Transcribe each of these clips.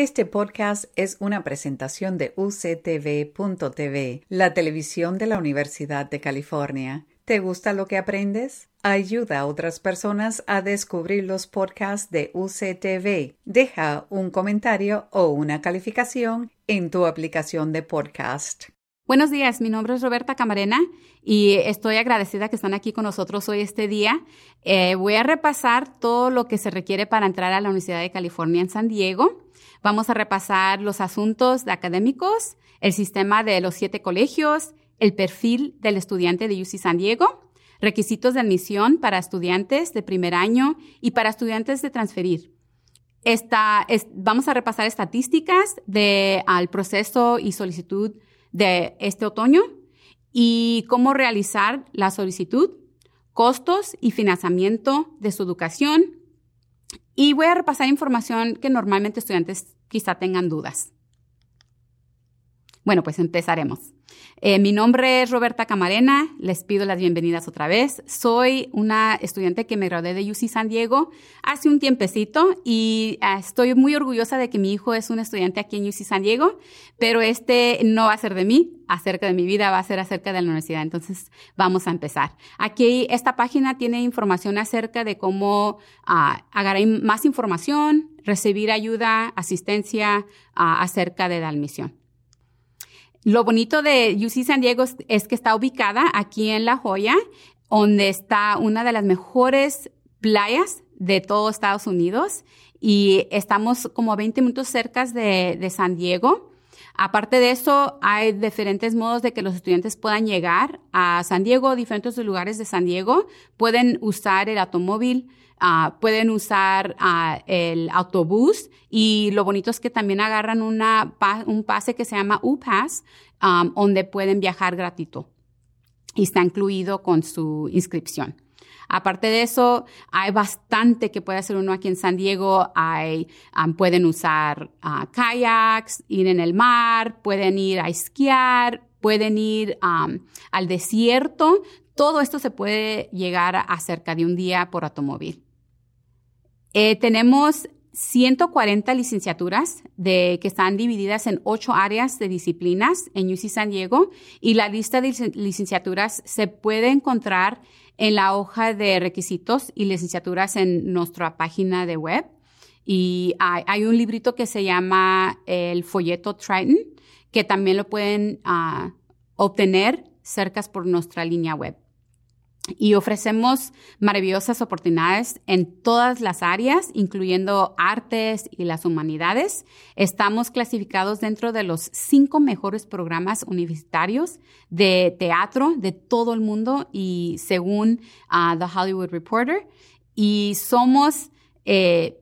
Este podcast es una presentación de uctv.tv, la televisión de la Universidad de California. ¿Te gusta lo que aprendes? Ayuda a otras personas a descubrir los podcasts de UCTV. Deja un comentario o una calificación en tu aplicación de podcast. Buenos días, mi nombre es Roberta Camarena y estoy agradecida que están aquí con nosotros hoy este día. Eh, voy a repasar todo lo que se requiere para entrar a la Universidad de California en San Diego. Vamos a repasar los asuntos académicos, el sistema de los siete colegios, el perfil del estudiante de UC San Diego, requisitos de admisión para estudiantes de primer año y para estudiantes de transferir. Vamos a repasar estadísticas de, al proceso y solicitud de este otoño y cómo realizar la solicitud, costos y financiamiento de su educación. Y voy a repasar información que normalmente estudiantes quizá tengan dudas. Bueno, pues empezaremos. Eh, mi nombre es Roberta Camarena, les pido las bienvenidas otra vez. Soy una estudiante que me gradué de UC San Diego hace un tiempecito y ah, estoy muy orgullosa de que mi hijo es un estudiante aquí en UC San Diego, pero este no va a ser de mí, acerca de mi vida, va a ser acerca de la universidad. Entonces, vamos a empezar. Aquí, esta página tiene información acerca de cómo ah, agarrar más información, recibir ayuda, asistencia ah, acerca de la admisión. Lo bonito de UC San Diego es que está ubicada aquí en La Joya, donde está una de las mejores playas de todo Estados Unidos y estamos como 20 minutos cerca de, de San Diego. Aparte de eso, hay diferentes modos de que los estudiantes puedan llegar a San Diego, diferentes lugares de San Diego. Pueden usar el automóvil, Ah, pueden usar ah, el autobús y lo bonito es que también agarran una, un pase que se llama UPass, um, donde pueden viajar gratuito y está incluido con su inscripción. Aparte de eso, hay bastante que puede hacer uno aquí en San Diego. Pueden usar uh, kayaks, ir en el mar, pueden ir a esquiar, pueden ir al desierto. Todo esto se puede llegar a cerca de un día por automóvil. Eh, tenemos 140 licenciaturas que están divididas en ocho áreas de disciplinas en UC San Diego y la lista de licenciaturas se puede encontrar en la hoja de requisitos y licenciaturas en nuestra página de web. Y hay, un librito que se llama el folleto Triton, que también lo pueden uh, obtener cerca por nuestra línea web y ofrecemos maravillosas oportunidades en todas las áreas, incluyendo artes y las humanidades. Estamos clasificados dentro de los cinco mejores programas universitarios de teatro de todo el mundo y según ah, The Hollywood Reporter. Y somos eh,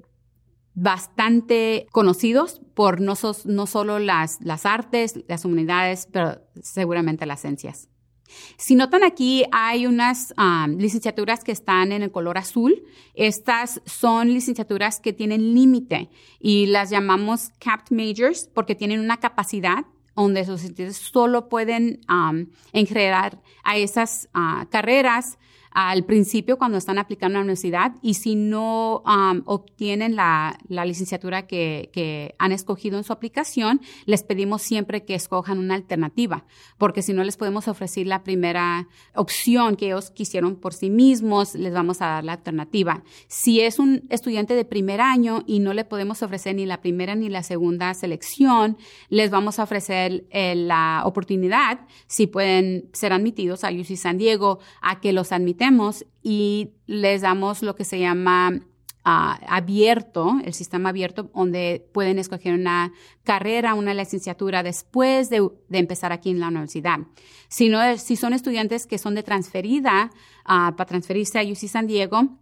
bastante conocidos por no, no solo las, las artes, las humanidades, pero seguramente las ciencias. Si notan aquí, hay unas licenciaturas que están en el color azul. Estas son licenciaturas que tienen límite y las llamamos capped majors porque tienen una capacidad donde sus estudiantes solo pueden um, a esas ah, carreras al principio cuando están aplicando a la universidad y si no um, obtienen la, licenciatura que, que, han escogido en su aplicación, les pedimos siempre que escojan una alternativa, porque si no les podemos ofrecer la primera opción que ellos quisieron por sí mismos, les vamos a dar la alternativa. Si es un estudiante de primer año y no le podemos ofrecer ni la primera ni la segunda selección, les vamos a ofrecer eh, la oportunidad, si pueden ser admitidos a UC San Diego, a que los admiten y les damos lo que se llama ah, abierto, el sistema abierto, donde pueden escoger una carrera, una licenciatura después de, empezar aquí en la universidad. Si, no, si son estudiantes que son de transferida ah, para transferirse a UC San Diego,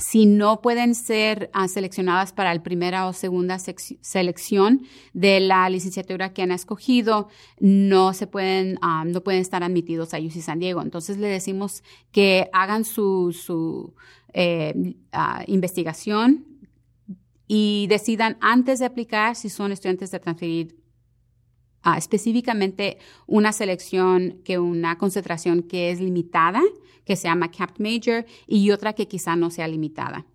si no pueden ser uh, seleccionadas para la primera o segunda selección de la licenciatura que han escogido, no se pueden, ah, no pueden estar admitidos a UC San Diego. Entonces le decimos que hagan su, ah, investigación y decidan antes de aplicar si son estudiantes de transferir específicamente una selección que una concentración que es limitada, que se llama capped major, y otra que quizá no sea limitada.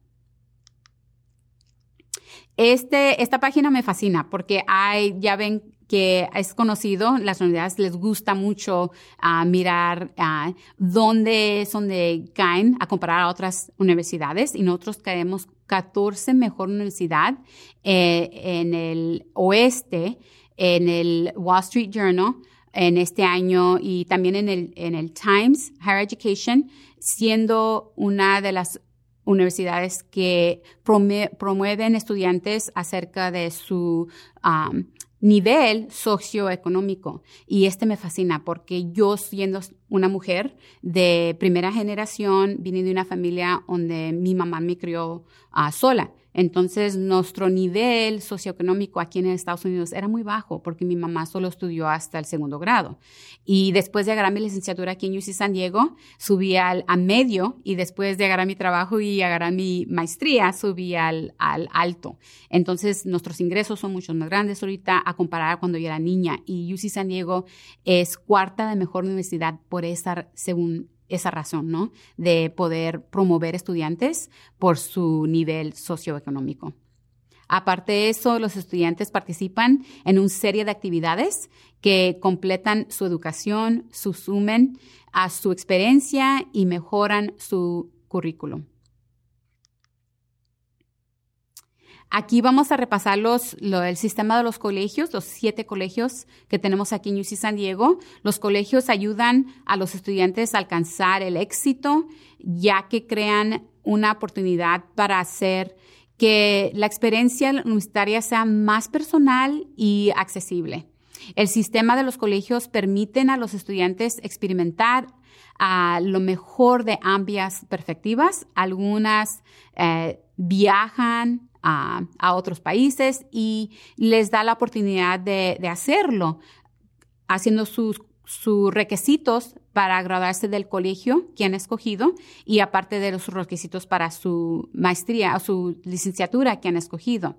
Este, esta página me fascina porque hay, ya ven que es conocido, las universidades les gusta mucho uh, mirar uh, dónde es donde caen a comparar a otras universidades y nosotros caemos 14 mejor universidad eh, en el oeste, en el Wall Street Journal en este año y también en el, en el Times Higher Education, siendo una de las universidades que promueven estudiantes acerca de su um, nivel socioeconómico. Y este me fascina porque yo siendo una mujer de primera generación, vine de una familia donde mi mamá me crió uh, sola. Entonces, nuestro nivel socioeconómico aquí en Estados Unidos era muy bajo porque mi mamá solo estudió hasta el segundo grado. Y después de agarrar mi licenciatura aquí en UC San Diego, subí al, a medio y después de agarrar mi trabajo y agarrar mi maestría, subí al, al alto. Entonces, nuestros ingresos son mucho más grandes ahorita a comparar cuando yo era niña. Y UC San Diego es cuarta de mejor universidad por esa, según esa razón, ¿no? De poder promover estudiantes por su nivel socioeconómico. Aparte de eso, los estudiantes participan en una serie de actividades que completan su educación, sumen a su experiencia y mejoran su currículum. Aquí vamos a repasar los, el sistema de los colegios, los siete colegios que tenemos aquí en UC San Diego. Los colegios ayudan a los estudiantes a alcanzar el éxito, ya que crean una oportunidad para hacer que la experiencia universitaria sea más personal y accesible. El sistema de los colegios permiten a los estudiantes experimentar a lo mejor de amplias perspectivas. Algunas eh, viajan a, otros países y les da la oportunidad de, hacerlo, haciendo sus, sus requisitos para graduarse del colegio que han escogido y aparte de los requisitos para su maestría o su licenciatura que han escogido.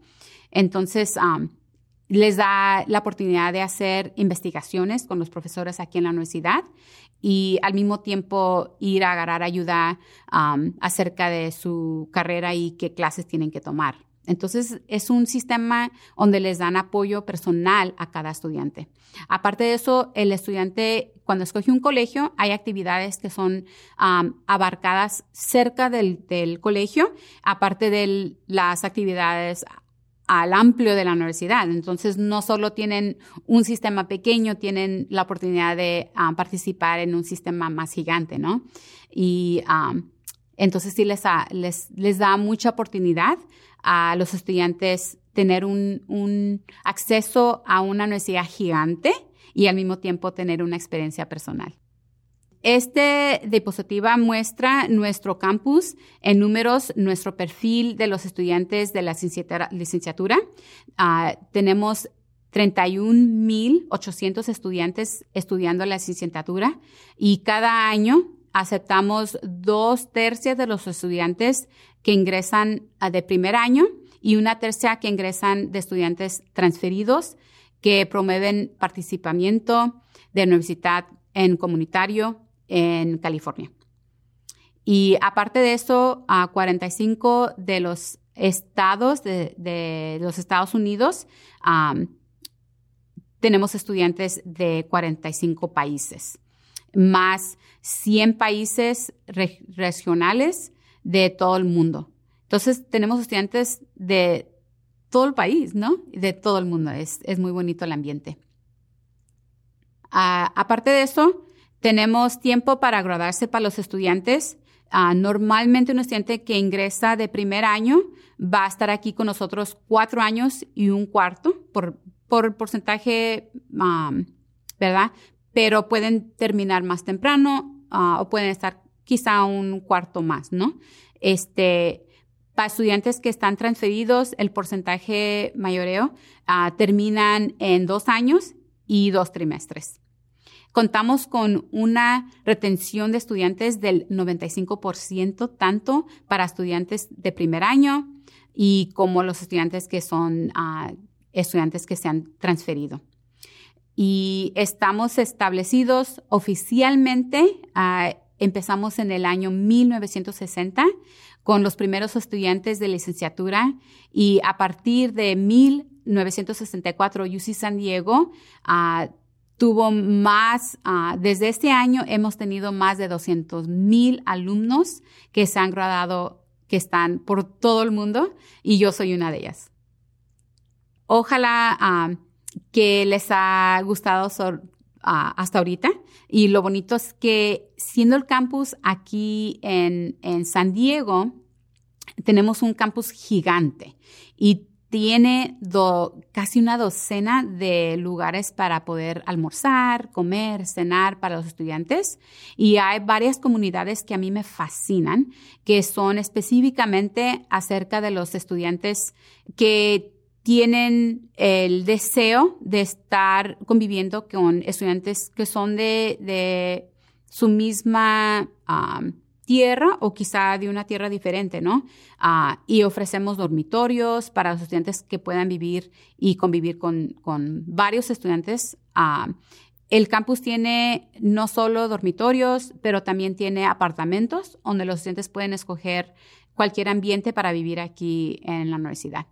Entonces, um, les da la oportunidad de hacer investigaciones con los profesores aquí en la universidad y al mismo tiempo ir a agarrar ayuda acerca de su carrera y qué clases tienen que tomar. Entonces, es un sistema donde les dan apoyo personal a cada estudiante. Aparte de eso, el estudiante, cuando escoge un colegio, hay actividades que son abarcadas cerca del, colegio, aparte de las actividades al amplio de la universidad. Entonces, no solo tienen un sistema pequeño, tienen la oportunidad de participar en un sistema más gigante, ¿no? Y entonces sí les, les, les da mucha oportunidad a los estudiantes tener un, acceso a una universidad gigante y al mismo tiempo tener una experiencia personal. Este diapositiva muestra nuestro campus en números, nuestro perfil de los estudiantes de la licenciatura. Ah, tenemos 31.800 estudiantes estudiando la licenciatura y cada año aceptamos dos tercios de los estudiantes que ingresan de primer año y una tercia que ingresan de estudiantes transferidos que promueven participamiento de universidad en comunitario en California. Y aparte de eso, a 45 de los estados de, los Estados Unidos tenemos estudiantes de 45 países más 100 países regionales de todo el mundo. Entonces, tenemos estudiantes de todo el país, ¿no? De todo el mundo. Es, muy bonito el ambiente. Ah, aparte de eso, tenemos tiempo para graduarse para los estudiantes. Ah, normalmente un estudiante que ingresa de primer año va a estar aquí con nosotros cuatro años y un cuarto por, por porcentaje, ah, ¿verdad? Pero pueden terminar más temprano ah, o pueden estar quizá un cuarto más, ¿no? Este, para estudiantes que están transferidos, el porcentaje mayoreo ah, terminan en dos años y dos trimestres. Contamos con una retención de estudiantes del 95%, tanto para estudiantes de primer año y como los estudiantes que son ah, estudiantes que se han transferido y estamos establecidos oficialmente ah, empezamos en el año 1960 con los primeros estudiantes de licenciatura y a partir de 1964 UC San Diego uh, tuvo más, uh, desde este año hemos tenido más de 200 mil alumnos que se han graduado, que están por todo el mundo y yo soy una de ellas. Ojalá que les ha gustado hasta ahorita. Y lo bonito es que siendo el campus aquí en, en San Diego, tenemos un campus gigante y tiene casi una docena de lugares para poder almorzar, comer, cenar para los estudiantes. Y hay varias comunidades que a mí me fascinan, que son específicamente acerca de los estudiantes que tienen el deseo de estar conviviendo con estudiantes que son de, su misma tierra o quizá de una tierra diferente, ¿no? Ah, y ofrecemos dormitorios para los estudiantes que puedan vivir y convivir con, varios estudiantes. Ah, el campus tiene no solo dormitorios, pero también tiene apartamentos donde los estudiantes pueden escoger cualquier ambiente para vivir aquí en la universidad.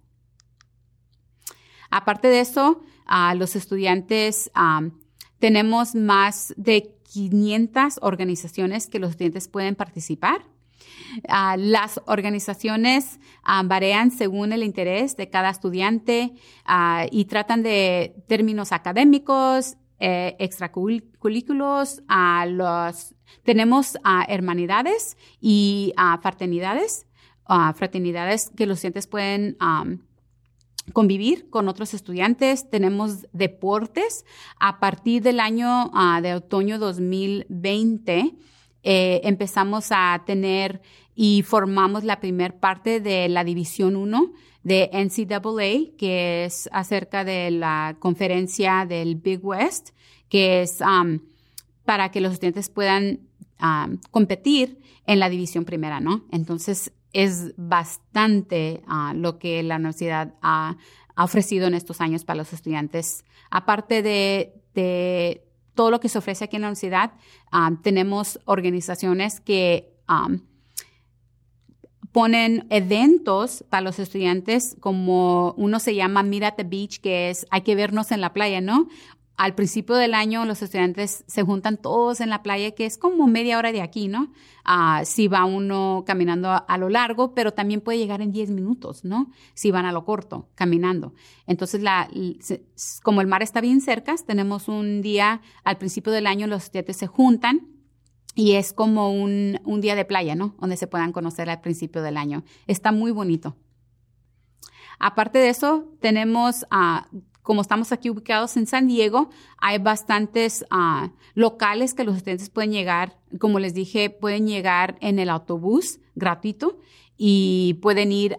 Aparte de eso, a los estudiantes tenemos más de 500 organizaciones que los estudiantes pueden participar. las organizaciones varían según el interés de cada estudiante y tratan de términos académicos, eh, tenemos hermanidades y fraternidades, fraternidades que los estudiantes pueden convivir con otros estudiantes. Tenemos deportes. A partir del año ah, de otoño 2020, eh, empezamos a tener y formamos la primer parte de la División 1 de NCAA, que es acerca de la conferencia del Big West, que es para que los estudiantes puedan competir en la división primera, ¿no? Entonces, es bastante ah, lo que la universidad ha, ofrecido en estos años para los estudiantes. Aparte de, todo lo que se ofrece aquí en la universidad, ah, tenemos organizaciones que ah, ponen eventos para los estudiantes, como uno se llama at the Beach, que es hay que vernos en la playa, ¿no? Al principio del año los estudiantes se juntan todos en la playa, que es como media hora de aquí, ¿no? Ah, si va uno caminando a, lo largo, pero también puede llegar en 10 minutos, ¿no? Si van a lo corto, caminando. Entonces, la, como el mar está bien cerca, tenemos un día, al principio del año los estudiantes se juntan y es como un, día de playa, ¿no? Donde se puedan conocer al principio del año. Está muy bonito. Aparte de eso, tenemos a como estamos aquí ubicados en San Diego, hay bastantes ah, locales que los estudiantes pueden llegar, como les dije, pueden llegar en el autobús gratuito y pueden ir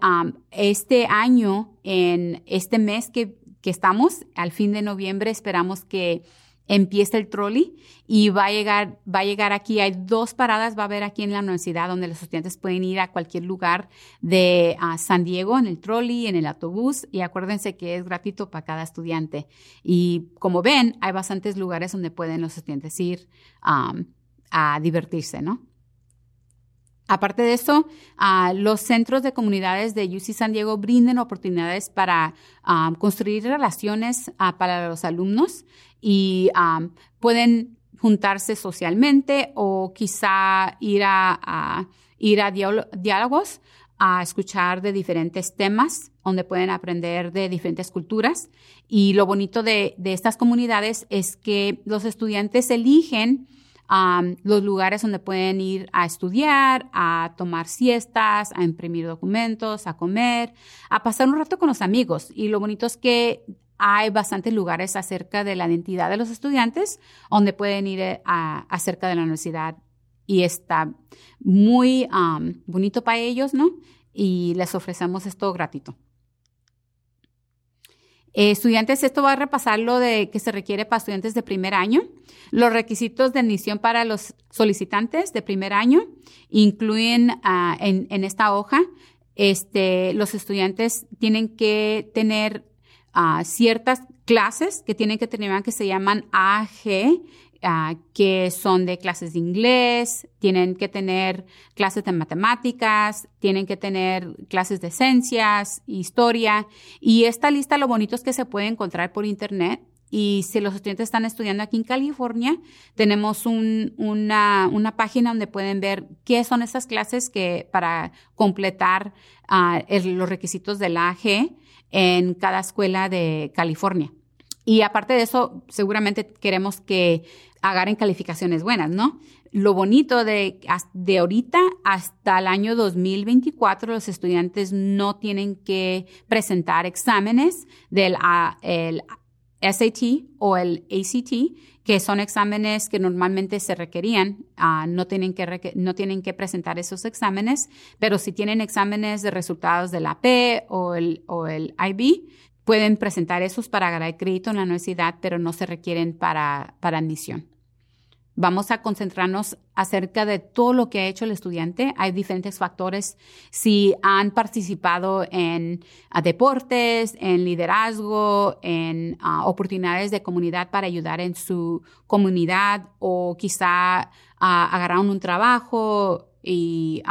este año, en este mes que, que estamos, al fin de noviembre, esperamos que empieza el trolley y va a llegar, va a llegar aquí. Hay dos paradas, va a haber aquí en la universidad donde los estudiantes pueden ir a cualquier lugar de San Diego en el trolley, en el autobús y acuérdense que es gratuito para cada estudiante. Y como ven, hay bastantes lugares donde pueden los estudiantes ir a divertirse, ¿no? Aparte de eso, los centros de comunidades de UC San Diego brindan oportunidades para construir relaciones para los alumnos y pueden juntarse socialmente o quizá ir a, ir a diálogos a escuchar de diferentes temas donde pueden aprender de diferentes culturas. Y lo bonito de, de estas comunidades es que los estudiantes eligen los lugares donde pueden ir a estudiar, a tomar siestas, a imprimir documentos, a comer, a pasar un rato con los amigos. Y lo bonito es que hay bastantes lugares acerca de la identidad de los estudiantes donde pueden ir eh, a, acerca de la universidad y está muy bonito para ellos, ¿no? Y les ofrecemos esto gratuito. Eh, estudiantes, esto va a repasar lo de que se requiere para estudiantes de primer año. Los requisitos de admisión para los solicitantes de primer año incluyen ah, en, esta hoja, este, los estudiantes tienen que tener ciertas clases que tienen que tener que se llaman AG, que son de clases de inglés, tienen que tener clases de matemáticas, tienen que tener clases de ciencias, historia. Y esta lista lo bonito es que se puede encontrar por internet. Y si los estudiantes están estudiando aquí en California, tenemos una, página donde pueden ver qué son esas clases que para completar ah, los requisitos del AG en cada escuela de California. Y aparte de eso, seguramente queremos que agarren calificaciones buenas, ¿no? Lo bonito de, de ahorita hasta el año 2024, los estudiantes no tienen que presentar exámenes del el SAT o el ACT, que son exámenes que normalmente se requerían. Ah, no, tienen que, no tienen que presentar esos exámenes, pero si tienen exámenes de resultados del AP o el, o el IB, pueden presentar esos para ganar crédito en la universidad, pero no se requieren para, para admisión. Vamos a concentrarnos acerca de todo lo que ha hecho el estudiante. Hay diferentes factores. Si han participado en ah, deportes, en liderazgo, en ah, oportunidades de comunidad para ayudar en su comunidad o quizá ah, agarraron un trabajo y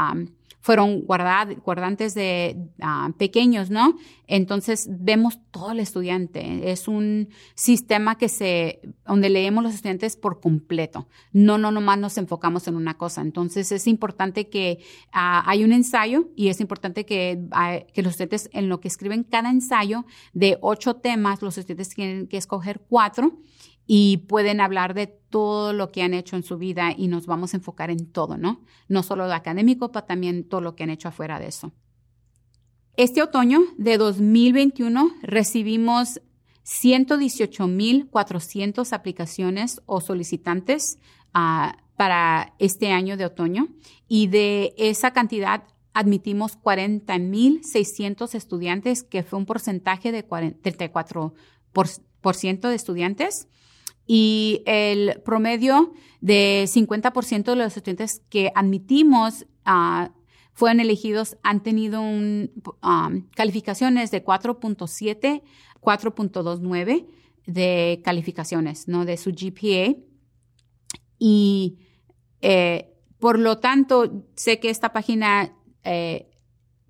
fueron guardantes de ah, pequeños, ¿no? Entonces vemos todo el estudiante. Es un sistema que se, donde leemos los estudiantes por completo. No, no, nomás nos enfocamos en una cosa. Entonces es importante que ah, hay un ensayo y es importante ah, que los estudiantes en lo que escriben cada ensayo de ocho temas, los estudiantes tienen que escoger cuatro y pueden hablar de todo lo que han hecho en su vida y nos vamos a enfocar en todo, ¿no? No solo lo académico, pero también todo lo que han hecho afuera de eso. Este otoño de 2021 recibimos 118.400 aplicaciones o solicitantes ah, para este año de otoño y de esa cantidad admitimos 40.600 estudiantes, que fue un porcentaje de 34% de estudiantes y el promedio de 50% de los estudiantes que admitimos uh, fueron elegidos han tenido un, um, calificaciones de 4.7, 4.29 de calificaciones, ¿no? De su GPA. Y eh, por lo tanto, sé que esta página eh,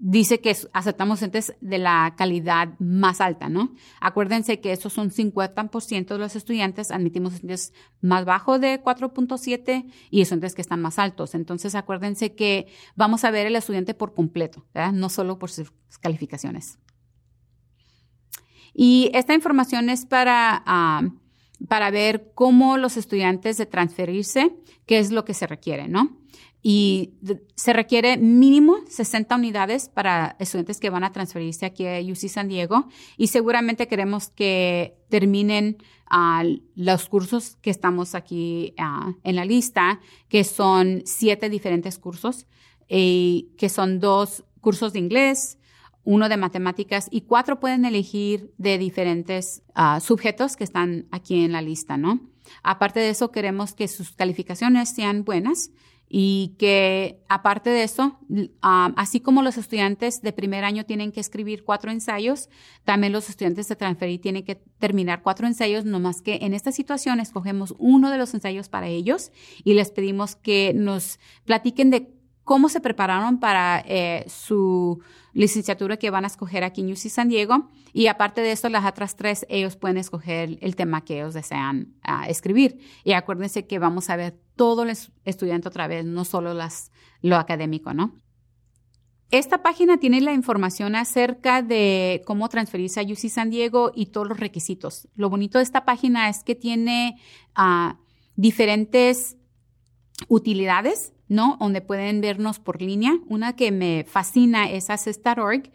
dice que aceptamos entes de la calidad más alta, ¿no? Acuérdense que esos son 50% de los estudiantes, admitimos estudiantes más bajo de 4.7 y estudiantes que están más altos. Entonces, acuérdense que vamos a ver el estudiante por completo, ¿verdad? No solo por sus calificaciones. Y esta información es para, ah, para ver cómo los estudiantes de transferirse, qué es lo que se requiere, ¿no? Y se requiere mínimo 60 unidades para estudiantes que van a transferirse aquí a UC San Diego y seguramente queremos que terminen ah, los cursos que estamos aquí ah, en la lista, que son siete diferentes cursos, y que son dos cursos de inglés, uno de matemáticas y cuatro pueden elegir de diferentes uh, sujetos que están aquí en la lista, ¿no? Aparte de eso, queremos que sus calificaciones sean buenas y que aparte de eso, así como los estudiantes de primer año tienen que escribir cuatro ensayos, también los estudiantes de transferir tienen que terminar cuatro ensayos, no más que en esta situación escogemos uno de los ensayos para ellos y les pedimos que nos platiquen de cómo se prepararon para eh, su licenciatura que van a escoger aquí en UC San Diego. Y aparte de eso, las otras tres, ellos pueden escoger el tema que ellos desean ah, escribir. Y acuérdense que vamos a ver todo el estudiante otra vez, no solo las, lo académico, ¿no? Esta página tiene la información acerca de cómo transferirse a UC San Diego y todos los requisitos. Lo bonito de esta página es que tiene ah, diferentes utilidades ¿no? Donde pueden vernos por línea. Una que me fascina es Assist.org.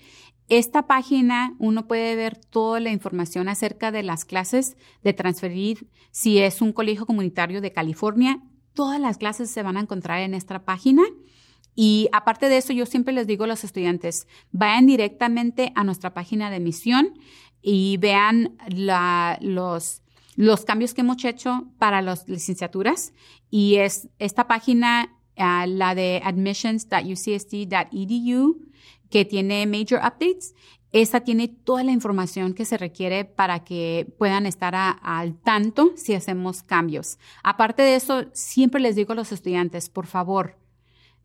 Esta página uno puede ver toda la información acerca de las clases de transferir si es un colegio comunitario de California. Todas las clases se van a encontrar en esta página. Y aparte de eso, yo siempre les digo a los estudiantes, vayan directamente a nuestra página de misión y vean los, los cambios que hemos hecho para las licenciaturas. Y es, esta página la de admissions.ucsd.edu, que tiene major updates. esta tiene toda la información que se requiere para que puedan estar al tanto si hacemos cambios. Aparte de eso, siempre les digo a los estudiantes, por favor,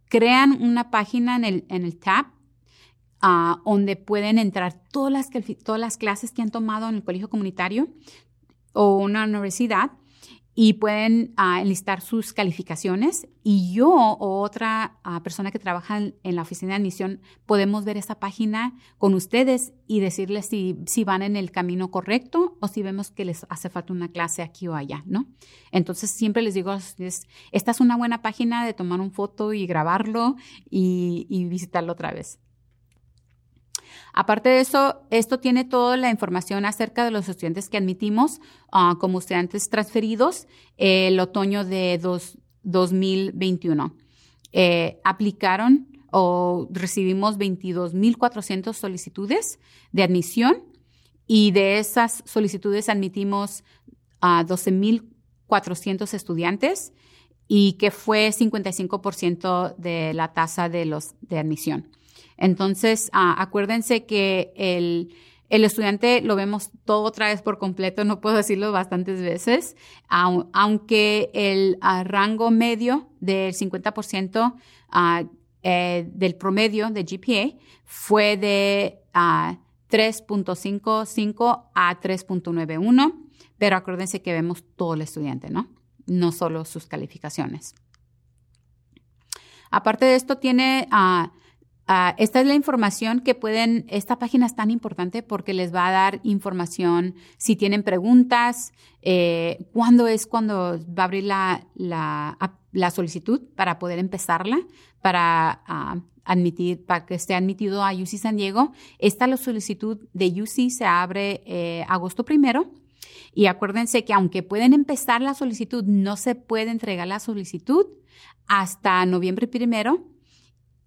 crean una página en el, en el tab ah, donde pueden entrar todas las, todas las clases que han tomado en el colegio comunitario o una universidad y pueden uh, enlistar sus calificaciones y yo o otra ah, persona que trabaja en, la oficina de admisión podemos ver esta página con ustedes y decirles si, si van en el camino correcto o si vemos que les hace falta una clase aquí o allá, ¿no? Entonces siempre les digo, esta es una buena página de tomar un foto y grabarlo y visitarlo otra vez. Aparte de eso, esto tiene toda la información acerca de los estudiantes que admitimos ah, como estudiantes transferidos el otoño de 2021. Eh, aplicaron o recibimos 22.400 solicitudes de admisión y de esas solicitudes admitimos a 12.400 estudiantes y que fue 55% de la tasa de los de admisión. Entonces, ah, acuérdense que el, el estudiante lo vemos todo otra vez por completo, no puedo decirlo bastantes veces, aunque el ah, rango medio del 50% uh, eh, del promedio de GPA fue de 3.55 a 3.91, pero acuérdense que vemos todo el estudiante, ¿no? No solo sus calificaciones. Aparte de esto, tiene Ah, esta es la información que pueden, esta página es tan importante porque les va a dar información si tienen preguntas, eh, cuándo es cuando va a abrir la, la, solicitud para poder empezarla, para ah, admitir, para que esté admitido a UC San Diego. Esta la solicitud de UC se abre eh, agosto primero. Y acuérdense que aunque pueden empezar la solicitud, no se puede entregar la solicitud hasta noviembre primero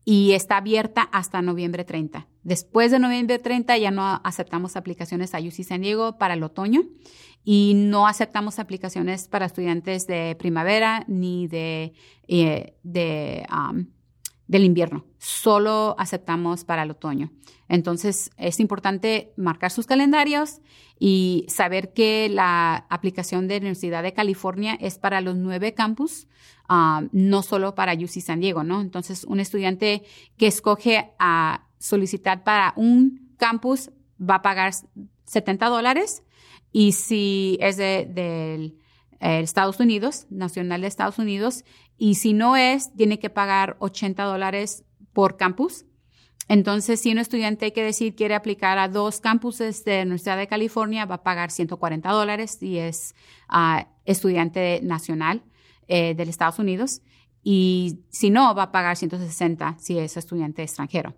y está abierta hasta noviembre 30. Después de noviembre 30 ya no aceptamos aplicaciones a UC San Diego para el otoño y no aceptamos aplicaciones para estudiantes de primavera ni de, eh, de del invierno. Solo aceptamos para el otoño. Entonces, es importante marcar sus calendarios y saber que la aplicación de la Universidad de California es para los nueve campus, ah, no solo para UC San Diego, ¿no? Entonces, un estudiante que escoge a solicitar para un campus va a pagar 70 dólares y si es de, Estados Unidos, nacional de Estados Unidos, y si no es, tiene que pagar 80 dólares por campus. Entonces, si un estudiante que decir quiere aplicar a dos campuses de la Universidad de California, va a pagar 140 dólares si es ah, estudiante nacional eh, de Estados Unidos. Y si no, va a pagar 160 si es estudiante extranjero.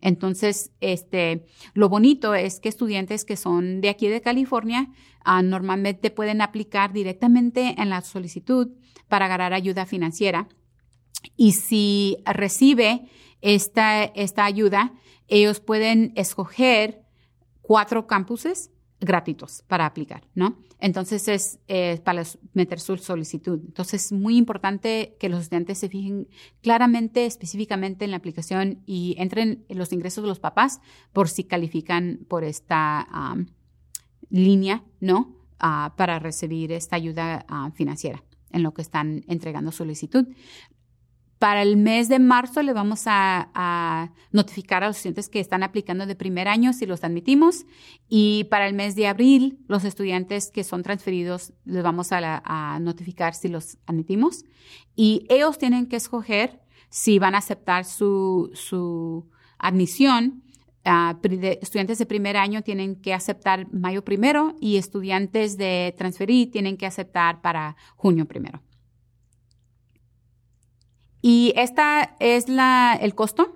Entonces, este, lo bonito es que estudiantes que son de aquí de California ah, normalmente pueden aplicar directamente en la solicitud para ganar ayuda financiera. Y si recibe esta, esta ayuda, ellos pueden escoger cuatro campuses gratuitos para aplicar, ¿no? Entonces es eh, para meter su solicitud. Entonces es muy importante que los estudiantes se fijen claramente, específicamente en la aplicación y entren en los ingresos de los papás por si califican por esta línea, ¿no? Ah, para recibir esta ayuda ah, financiera en lo que están entregando solicitud. Para el mes de marzo le vamos a, notificar a los estudiantes que están aplicando de primer año si los admitimos y para el mes de abril los estudiantes que son transferidos les vamos a, notificar si los admitimos y ellos tienen que escoger si van a aceptar su, admisión. Ah, estudiantes de primer año tienen que aceptar mayo primero y estudiantes de transferir tienen que aceptar para junio primero. Y esta es la, el costo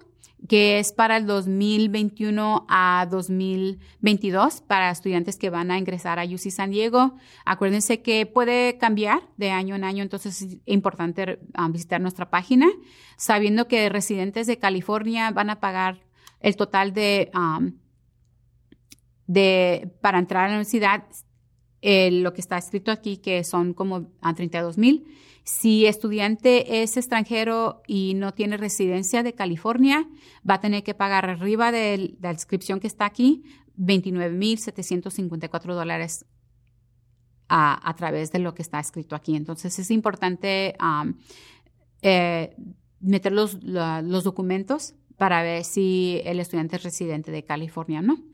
que es para el 2021 a 2022 para estudiantes que van a ingresar a UC San Diego. Acuérdense que puede cambiar de año en año, entonces es importante um, visitar nuestra página, sabiendo que residentes de California van a pagar el total de, um, de para entrar a la universidad lo que está escrito aquí, que son como a 32 mil. Si estudiante es extranjero y no tiene residencia de California, va a tener que pagar arriba de la inscripción que está aquí 29.754 dólares a, través de lo que está escrito aquí. Entonces es importante eh, meter los, los documentos para ver si el estudiante es residente de California o no.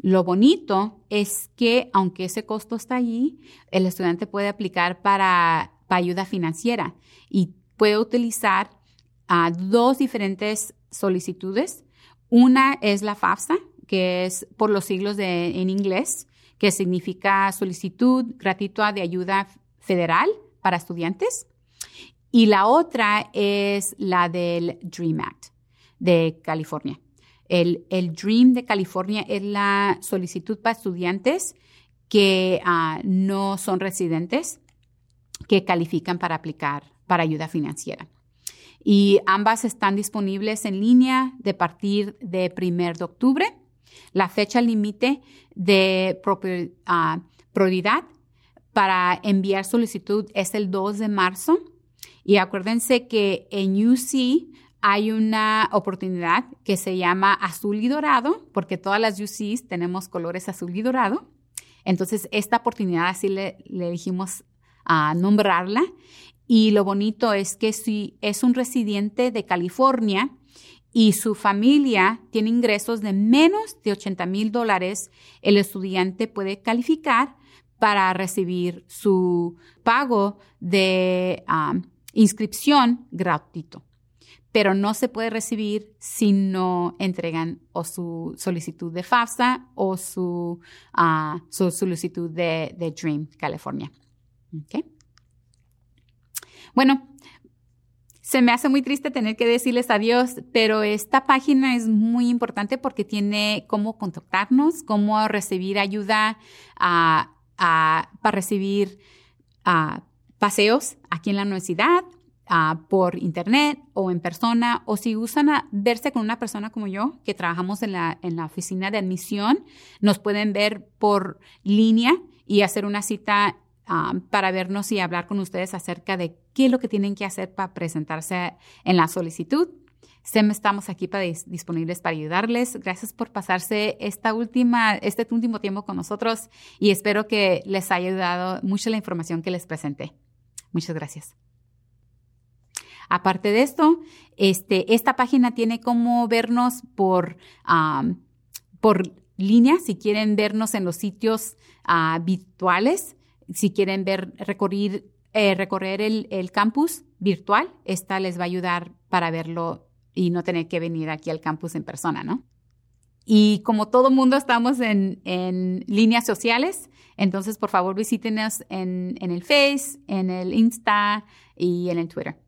Lo bonito es que aunque ese costo está allí, el estudiante puede aplicar para, ayuda financiera y puede utilizar dos diferentes solicitudes. Una es la FAFSA, que es por los siglos de, en inglés, que significa solicitud gratuita de ayuda federal para estudiantes. Y la otra es la del DREAM Act de California. El, DREAM de California es la solicitud para estudiantes que ah, no son residentes, que califican para aplicar para ayuda financiera. Y ambas están disponibles en línea de partir de 1 de octubre. La fecha límite de uh, prioridad para enviar solicitud es el 2 de marzo. Y acuérdense que en UC hay una oportunidad que se llama azul y dorado, porque todas las UCs tenemos colores azul y dorado. Entonces, esta oportunidad así le, dijimos a nombrarla. Y lo bonito es que si es un residente de California y su familia tiene ingresos de menos de 80 mil dólares, el estudiante puede calificar para recibir su pago de ah, inscripción gratuito pero no se puede recibir si no entregan o su solicitud de FAFSA o su, ah, su solicitud de, Dream California. Bueno, se me hace muy triste tener que decirles adiós, pero esta página es muy importante porque tiene cómo contactarnos, cómo recibir ayuda ah, ah, para recibir paseos aquí en la universidad, por internet o en persona, o si usan verse con una persona como yo, que trabajamos en la, en la oficina de admisión, nos pueden ver por línea y hacer una cita para vernos y hablar con ustedes acerca de qué es lo que tienen que hacer para presentarse en la solicitud. SEM estamos aquí para disponibles para ayudarles. Gracias por pasarse esta última, este último tiempo con nosotros y espero que les haya ayudado mucho la información que les presenté. Muchas gracias. Aparte de esto, este, esta página tiene como vernos por, por línea, si quieren vernos en los sitios uh, virtuales, si quieren ver, recorrer, eh, recorrer el, el, campus virtual, esta les va a ayudar para verlo y no tener que venir aquí al campus en persona, ¿no? Y como todo mundo estamos en, en líneas sociales, entonces por favor visítenos en, en el Face, en el Insta y en el Twitter.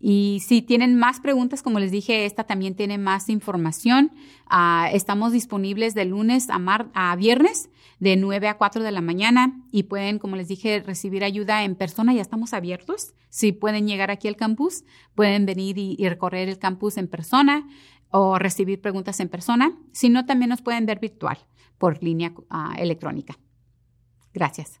Y si tienen más preguntas, como les dije, esta también tiene más información. Ah, estamos disponibles de lunes a, a viernes de 9 a 4 de la mañana y pueden, como les dije, recibir ayuda en persona. Ya estamos abiertos. Si pueden llegar aquí al campus, pueden venir y, recorrer el campus en persona o recibir preguntas en persona. Si no, también nos pueden ver virtual por línea ah, electrónica. Gracias.